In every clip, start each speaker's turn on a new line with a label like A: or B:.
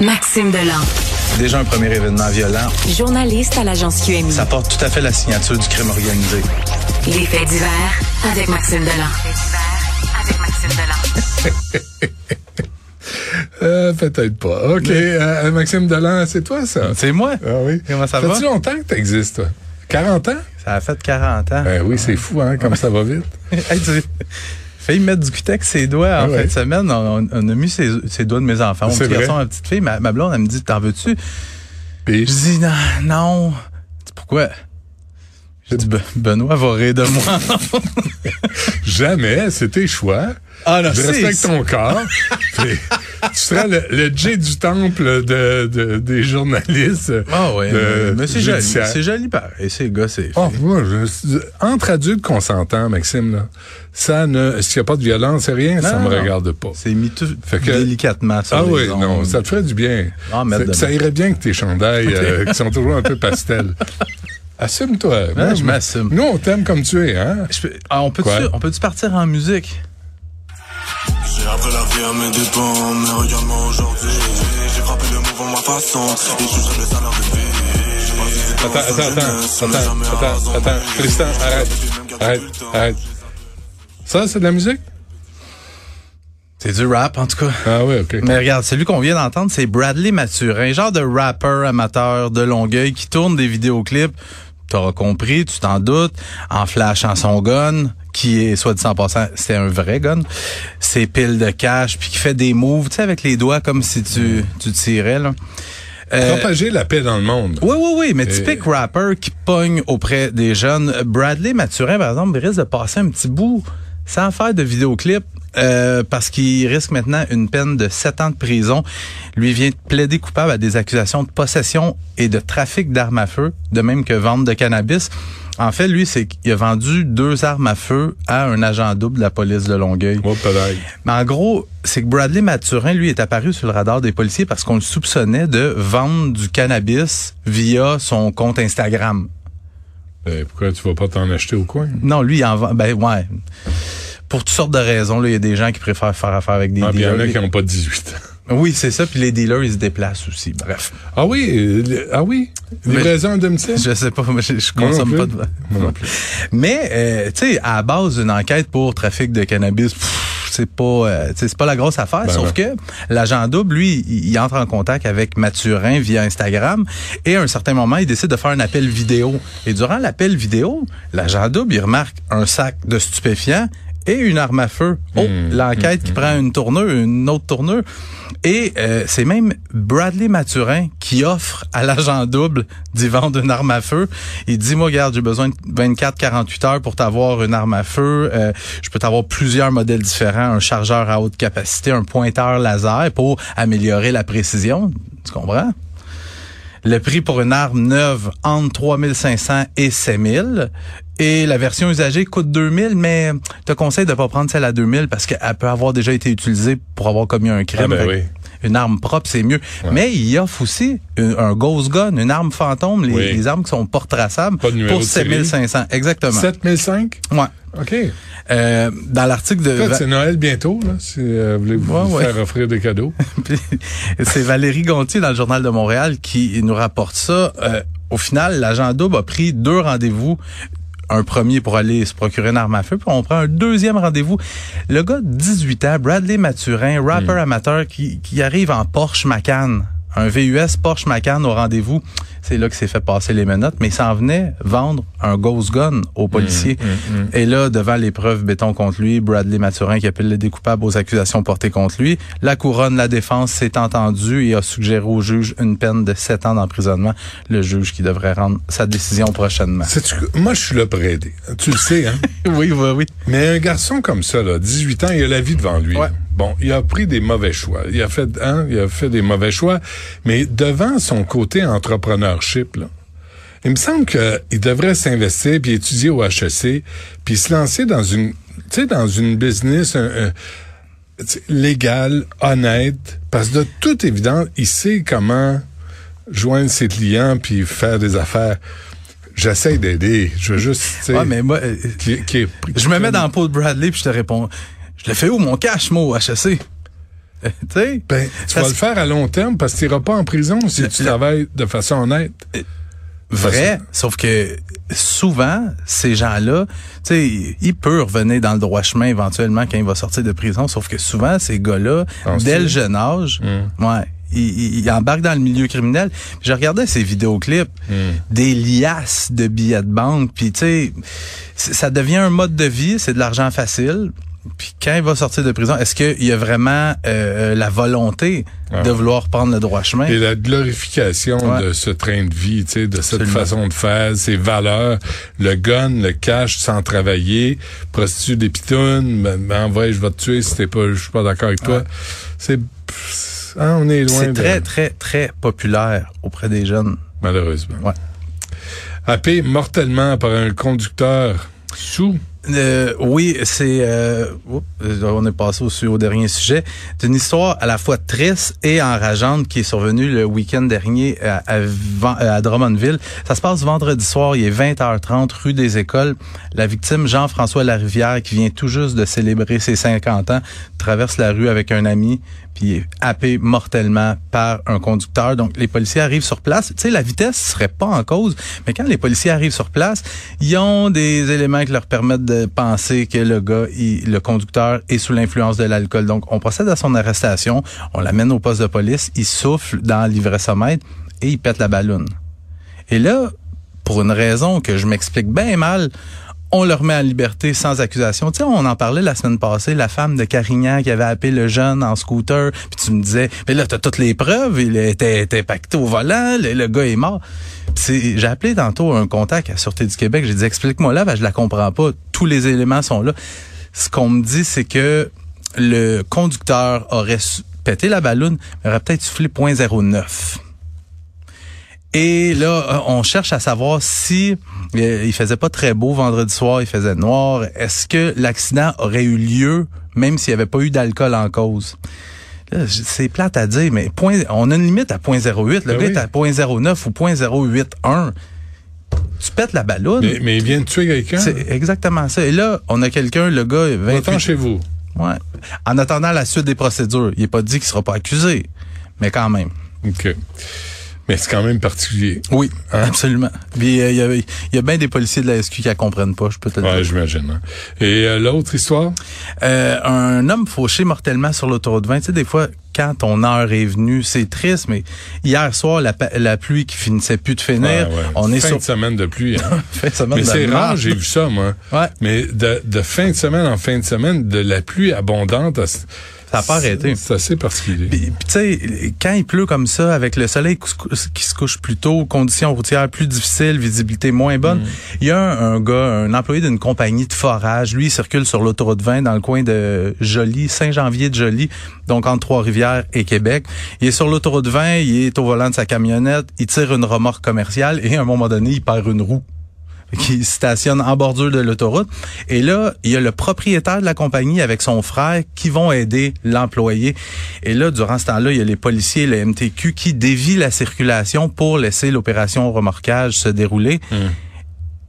A: Maxime Delan.
B: Déjà un premier événement violent.
A: Journaliste à l'agence QMI.
B: Ça porte tout à fait la signature du crime organisé.
A: Les faits divers avec Maxime Delan. avec Maxime
C: Delan. Euh, peut-être pas. OK. Euh, Maxime Delan, c'est toi, ça?
B: C'est moi.
C: Ah oui.
B: Comment ça, va?
C: Ça fait longtemps que tu existes, toi? 40 ans?
B: Ça a fait 40 ans.
C: Ben oui, c'est fou, hein, comme ça va vite.
B: hey, tu failli mettre du cutex ses doigts en ah fin de semaine. On, a mis ses, doigts de mes enfants. Mon petit garçon, ma petite fille, ma, blonde, elle me dit, t'en veux-tu?
C: Puis?
B: Je dis, non, non. Pourquoi? Je dis, Benoît va rire de moi.
C: Jamais, c'est tes choix.
B: Ah non,
C: je respecte ton corps. tu seras le, le J du temple de, de des journalistes.
B: Ah oui, mais c'est joli. C'est joli pareil. C'est c'est.
C: Oh, moi, je, entre adultes consentants, Maxime, là, ça ne, s'il n'y a pas de violence, c'est rien, ça me regarde pas.
B: C'est mis tout délicatement.
C: ah oui, non, ça te ferait du bien. Ah, ça irait bien que tes chandails, euh, qui sont toujours un peu pastel. Assume-toi.
B: je m'assume.
C: Nous, on t'aime comme tu es, hein?
B: Ah, on peut-tu peut partir en musique? J'ai appris la vie à mes dépens, mais regarde-moi aujourd'hui. J'ai frappé le mouvement ma façon, et je serai le salaire de vie.
C: Attends, attends, attends, attends, attends, attends, Tristan, arrête, arrête, arrête. Ça, c'est de la musique?
B: C'est du rap, en tout cas.
C: Ah oui, OK.
B: Mais regarde, celui qu'on vient d'entendre, c'est Bradley Mathurin, genre de rapper amateur de Longueuil qui tourne des vidéoclips t'auras compris, tu t'en doutes, en flashant son gun, qui est, soit dit en passant, c'est un vrai gun, c'est pile de cash, puis qui fait des moves, tu sais, avec les doigts comme si tu, tu tirais, là.
C: Euh, Propager la paix dans le monde.
B: Oui, oui, oui, mais typique rapper qui pogne auprès des jeunes. Bradley Mathurin, par exemple, risque de passer un petit bout sans faire de vidéoclip euh, parce qu'il risque maintenant une peine de 7 ans de prison. Lui vient de plaider coupable à des accusations de possession et de trafic d'armes à feu, de même que vente de cannabis. En fait, lui, c'est qu'il a vendu deux armes à feu à un agent double de la police de Longueuil.
C: Oh,
B: Mais en gros, c'est que Bradley Mathurin, lui, est apparu sur le radar des policiers parce qu'on le soupçonnait de vendre du cannabis via son compte Instagram.
C: Euh, pourquoi tu vas pas t'en acheter au coin?
B: Non, lui, il en vend. Ben ouais pour toutes sortes de raisons. Il y a des gens qui préfèrent faire affaire avec des
C: ah. Il y en a qui n'ont pas 18 ans.
B: Oui, c'est ça. Puis les dealers, ils se déplacent aussi. Bref.
C: Ah oui, euh, ah oui. raisons à domicile?
B: Je sais pas, je, je consomme pas de.
C: non plus.
B: Mais euh, tu sais, à la base d'une enquête pour trafic de cannabis. c'est pas euh, c'est pas la grosse affaire ben sauf que l'agent double lui il, entre en contact avec Mathurin via Instagram et à un certain moment il décide de faire un appel vidéo et durant l'appel vidéo l'agent double il remarque un sac de stupéfiants et une arme à feu. Oh, mmh, l'enquête qui mmh, prend une tournure, une autre tournure. Et euh, c'est même Bradley Mathurin qui offre à l'agent double d'y vendre une arme à feu. Il dit, moi, regarde, j'ai besoin de 24-48 heures pour t'avoir une arme à feu. Euh, je peux t'avoir plusieurs modèles différents, un chargeur à haute capacité, un pointeur laser pour améliorer la précision. Tu comprends? Le prix pour une arme neuve entre 3500 et 5000. Et la version usagée coûte 2000, mais je te conseille de pas prendre celle à 2000 parce qu'elle peut avoir déjà été utilisée pour avoir commis un crime.
C: Ah ben
B: une arme propre, c'est mieux. Mais il offre aussi un, ghost gun, une arme fantôme, les, armes qui sont pas retraçables pour 7500. Exactement.
C: 7005?
B: Ouais.
C: OK.
B: Euh, dans l'article de...
C: C'est Noël bientôt, là, si euh, vous voulez vous faire offrir des cadeaux.
B: c'est Valérie Gontier dans le Journal de Montréal qui nous rapporte ça. Euh, au final, l'agent double a pris deux rendez-vous un premier pour aller se procurer une arme à feu, puis on prend un deuxième rendez-vous. Le gars de 18 ans, Bradley Mathurin, rapper amateur qui, qui arrive en Porsche Macan un VUS Porsche Macan au rendez-vous. C'est là que s'est fait passer les menottes, mais il s'en venait vendre un ghost gun aux policiers. Mmh, mmh, mmh. Et là, devant les preuves béton contre lui, Bradley Mathurin qui appelle le découpable aux accusations portées contre lui, la couronne, la défense s'est entendue et a suggéré au juge une peine de sept ans d'emprisonnement. Le juge qui devrait rendre sa décision prochainement.
C: Moi, je suis là pour aider. Tu le sais, hein?
B: oui, oui, oui.
C: Mais un garçon comme ça, là, 18 ans, il a la vie devant lui. Bon, il a pris des mauvais choix. Il a fait, hein, il a fait des mauvais choix. Mais devant son côté entrepreneurship, là, il me semble qu'il devrait s'investir puis étudier au HEC puis se lancer dans une, tu sais, dans une business légale, honnête, parce que de toute évidence, il sait comment joindre ses clients puis faire des affaires. J'essaie d'aider. Je veux juste, tu
B: sais. mais moi, euh, je me mets dans le pot de Bradley puis je te réponds. Je le fais où mon cash, moi, au HEC?
C: Ben, tu vas le faire à long terme parce que tu n'iras pas en prison si
B: Le-
C: tu
B: le-
C: travailles de façon honnête.
B: Vrai, sauf que souvent, ces gens-là, tu sais, il peut revenir dans le droit chemin éventuellement quand il va sortir de prison, sauf que souvent, ces gars-là, dès le jeune âge,
C: Mm.
B: ouais, ils, ils- ils embarquent dans le milieu criminel. Puis je regardais ces vidéoclips,
C: Mm.
B: des liasses de billets de banque, puis tu sais, c- ça devient un mode de vie, c'est de l'argent facile. Puis quand il va sortir de prison, est-ce qu'il y a vraiment euh, la volonté
C: Ah.
B: de vouloir prendre le droit chemin?
C: Et la glorification
B: Ouais.
C: de ce train de vie, tu sais, de cette
B: Absolument.
C: façon de faire, ces valeurs, le gun, le cash sans travailler, prostitue des pitounes, ben, ben, ouais, je vais te tuer si t'es pas, je suis pas d'accord avec toi.
B: Ouais.
C: C'est, hein, on est loin
B: C'est très, très, très populaire auprès des jeunes.
C: malheureusement.
B: Ouais.
C: Happé mortellement par un conducteur sous.
B: Euh, oui, c'est euh, euh, on est passé au, au dernier sujet. C'est une histoire à la fois triste et enrageante qui est survenue le week-end dernier à, à, euh, à Drummondville. Ça se passe vendredi soir, il est 20h30, rue des Écoles. La victime, Jean-François Larivière, qui vient tout juste de célébrer ses 50 ans, traverse la rue avec un ami, puis est happé mortellement par un conducteur. Donc, les policiers arrivent sur place. Tu sais, la vitesse serait pas en cause, mais quand les policiers arrivent sur place, ils ont des éléments qui leur permettent de penser que le gars, le conducteur, est sous l'influence de l'alcool. Donc, on procède à son arrestation, on l'amène au poste de police, il souffle dans l'ivresomètre et il pète la balloune. Et là, pour une raison que je m'explique bien mal, on le remet en liberté sans accusation. Tu sais, on en parlait la semaine passée, la femme de Carignan qui avait appelé le jeune en scooter, puis tu me disais, mais là, t'as toutes les preuves, il était, était pacté au volant, le, gars est mort. J'ai appelé tantôt un contact à Sûreté du Québec, j'ai dit, explique-moi là, ben, je la comprends pas, tous les éléments sont là. Ce qu'on me dit, c'est que le conducteur aurait pété la balloune, mais aurait peut-être soufflé 0.09. Et là, euh, on cherche à savoir si euh, il faisait pas très beau vendredi soir, il faisait noir. Est-ce que l'accident aurait eu lieu même s'il n'y avait pas eu d'alcool en cause? C'est plate à dire, mais point, on a une limite à 0.08. Le
C: Ben
B: gars
C: oui.
B: est à 0.09 ou 0.081. Tu pètes la ballonne.
C: Mais, mais il vient de tuer quelqu'un.
B: C'est exactement ça. Et là, on a quelqu'un, le gars, 28
C: Va-t'en chez vous.
B: Ouais. En attendant la suite des procédures, il n'est pas dit qu'il sera pas accusé, mais quand même.
C: OK. Mais c'est quand même particulier.
B: Oui,
C: Hein?
B: absolument. Puis euh, il y, a, il y a bien des policiers de la SQ qui la comprennent pas, je peux te le
C: Ouais,
B: dire.
C: j'imagine. hein. Et euh, l'autre histoire?
B: Euh, un homme fauché mortellement sur l'autoroute 20. Tu sais, des fois, quand ton heure est venue, c'est triste, mais hier soir, la, pluie qui finissait plus de finir,
C: Ouais, ouais.
B: on est
C: fin
B: sur
C: de semaine de pluie. hein.
B: fin de semaine
C: Mais c'est rare, j'ai vu ça, moi.
B: Ouais.
C: Mais de, de fin de semaine en fin de semaine, de la pluie abondante, à-
B: Ça a pas arrêté.
C: C'est assez particulier.
B: Puis, tu sais, quand il pleut comme ça, avec le soleil qui se couche plus tôt, conditions routières plus difficiles, visibilité moins bonne, il y a un, un gars, un employé d'une compagnie de forage, lui, il circule sur l'autoroute 20 dans le coin de Joly, Saint-Janvier de Joly, donc entre Trois-Rivières et Québec. Il est sur l'autoroute 20, il est au volant de sa camionnette, il tire une remorque commerciale et à un moment donné, il perd une roue qui stationne en bordure de l'autoroute. Et là, il y a le propriétaire de la compagnie avec son frère qui vont aider l'employé. Et là, durant ce temps-là, il y a les policiers le MTQ qui dévient la circulation pour laisser l'opération remorquage se dérouler.
C: Hum.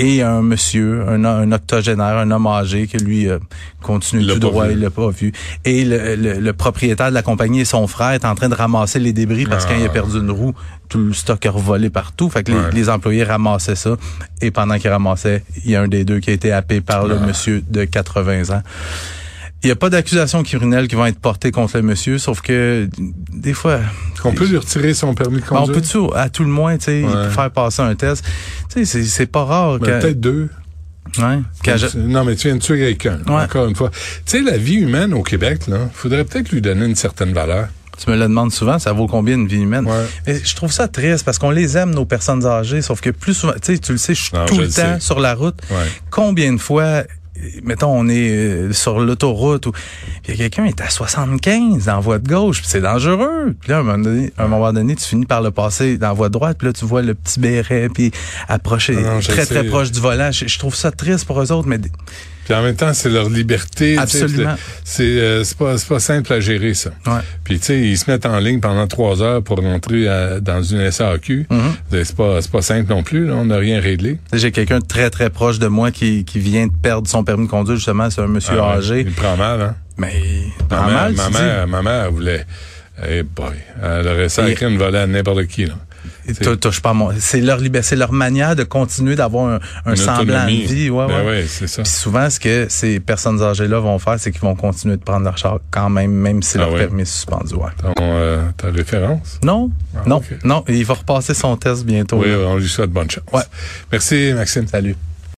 B: Et un monsieur, un, un octogénaire, un homme âgé, que lui euh, continue tout droit,
C: vu.
B: il l'a pas vu. Et le, le- le propriétaire de la compagnie et son frère est en train de ramasser les débris parce
C: Ah.
B: qu'il a perdu une roue, tout le stock a revolé partout. Fait que
C: Ouais.
B: les employés ramassaient ça. Et pendant qu'ils ramassaient, il y a un des deux qui a été happé par le
C: Ah.
B: monsieur de 80 ans. Il n'y a pas d'accusation criminelle qui vont être portées contre le monsieur, sauf que des fois,
C: On peut lui retirer son permis de
B: ben, on
C: conduire?
B: peut-tu, à tout le moins, tu sais,
C: Ouais.
B: faire passer un test? Tu sais, c'est- c'est pas rare.
C: Ben, Peut-être deux.
B: Ouais. Je-
C: Non, mais tu viens de tuer quelqu'un,
B: Ouais.
C: encore une fois. Tu sais, la vie humaine au Québec, là, faudrait peut-être lui donner une certaine valeur.
B: Tu me le demandes souvent, ça vaut combien une vie humaine?
C: Ouais.
B: Mais je trouve ça triste parce qu'on les aime, nos personnes âgées, sauf que plus souvent, tu sais, tu le sais, je suis tout
C: je
B: le
C: le
B: temps sur la route.
C: Ouais.
B: Combien de fois, mettons, on est euh, sur l'autoroute ou il y a quelqu'un qui est à 75 dans la voie de gauche, puis c'est dangereux. Puis là, à un moment donné, à un moment donné, tu finis par le passer dans la voie de droite, puis là, tu vois le petit béret, puis approcher
C: Non, non, je
B: très,
C: sais.
B: très proche du volant. Je, je trouve ça triste pour eux autres, mais
C: Puis en même temps, c'est leur liberté.
B: Absolument.
C: C'est euh, c'est pas, c'est pas simple à gérer, ça.
B: ouais.
C: Puis tu sais, ils se mettent en ligne pendant trois heures pour rentrer à- dans une SAQ.
B: Mhm.
C: C'est pas, c'est pas simple non plus. Là. On n'a rien réglé.
B: J'ai quelqu'un de très, très proche de moi qui, qui vient de perdre son permis de conduire, justement, c'est un monsieur
C: Ah
B: âgé.
C: Il prend mal, hein?
B: Mais
C: Ma
B: en
C: mère,
B: mal,
C: ma mère, ma mère, elle voulait. Eh boy, elle aurait sacré une volée à n'importe qui. Là.
B: Tou- touche pas mon- C'est leur liberté, c'est leur manière de continuer d'avoir un, semblant de vie. Ouais,
C: Ben
B: ouais.
C: ouais, c'est ça.
B: Puis souvent, ce que ces personnes âgées-là vont faire, c'est qu'ils vont continuer de prendre leur char quand même, même si
C: Ah
B: leur
C: ouais?
B: permis est suspendu. Ouais.
C: Ton, euh, ta référence?
B: Non,
C: Ah,
B: non, non. Il va repasser son test bientôt.
C: Oui,
B: là.
C: on lui souhaite bonne chance.
B: Ouais.
C: Merci, Maxime.
B: Salut.